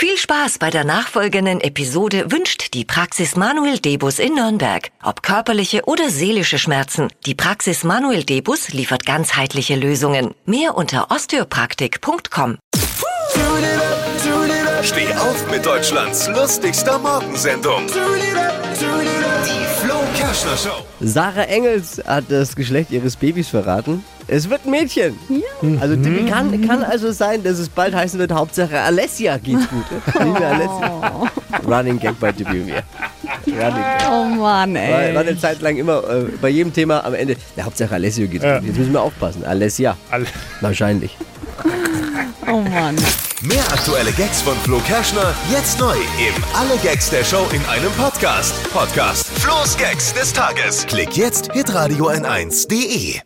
Viel Spaß bei der nachfolgenden Episode wünscht die Praxis Manuel Debus in Nürnberg. Ob körperliche oder seelische Schmerzen, die Praxis Manuel Debus liefert ganzheitliche Lösungen. Mehr unter osteopraktik.com. Steh auf mit Deutschlands lustigster Morgensendung. Die Flo Kerschner Show. Sarah Engels hat das Geschlecht ihres Babys verraten. Es wird ein Mädchen. Ja. Also die kann, kann also sein, dass es bald heißen wird, Hauptsache Alessia geht's gut. Mehr Alessia. Running Gag bei Tibi mir. Running Gag. Oh Mann, War, ey. war eine Zeit lang immer äh, bei jedem Thema am Ende, der Hauptsache Alessio geht's gut. Jetzt müssen wir aufpassen. Alessia. Alle. Wahrscheinlich. Oh Mann. Mehr aktuelle Gags von Flo Kerschner jetzt neu im Alle Gags der Show in einem Podcast. Podcast Flo's Gags des Tages. Klick jetzt hitradio n1.de.